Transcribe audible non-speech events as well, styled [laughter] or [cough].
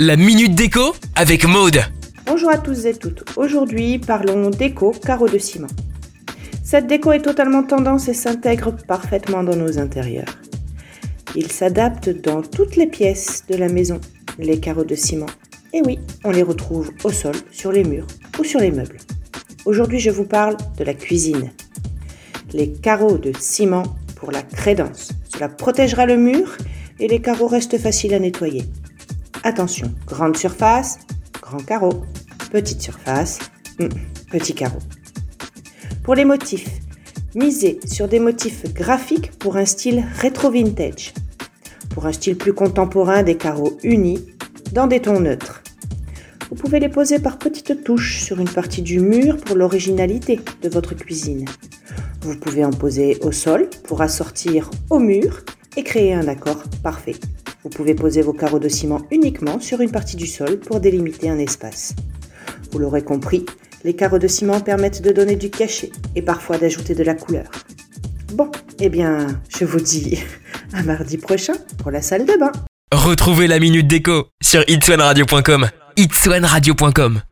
La minute déco avec Maude. Bonjour à tous et toutes. Aujourd'hui, parlons déco carreaux de ciment. Cette déco est totalement tendance et s'intègre parfaitement dans nos intérieurs. Il s'adapte dans toutes les pièces de la maison, les carreaux de ciment. Et oui, on les retrouve au sol, sur les murs ou sur les meubles. Aujourd'hui, je vous parle de la cuisine. Les carreaux de ciment pour la crédence. Cela protégera le mur et les carreaux restent faciles à nettoyer. Attention, grande surface, grand carreau. Petite surface, hmm, petit carreau. Pour les motifs, misez sur des motifs graphiques pour un style rétro-vintage. Pour un style plus contemporain, des carreaux unis dans des tons neutres. Vous pouvez les poser par petites touches sur une partie du mur pour l'originalité de votre cuisine. Vous pouvez en poser au sol pour assortir au mur et créer un accord parfait. Vous pouvez poser vos carreaux de ciment uniquement sur une partie du sol pour délimiter un espace. Vous l'aurez compris, les carreaux de ciment permettent de donner du cachet et parfois d'ajouter de la couleur. Bon, eh bien, je vous dis [laughs] à mardi prochain pour la salle de bain. Retrouvez la minute déco sur itswanradio.com. itswanradio.com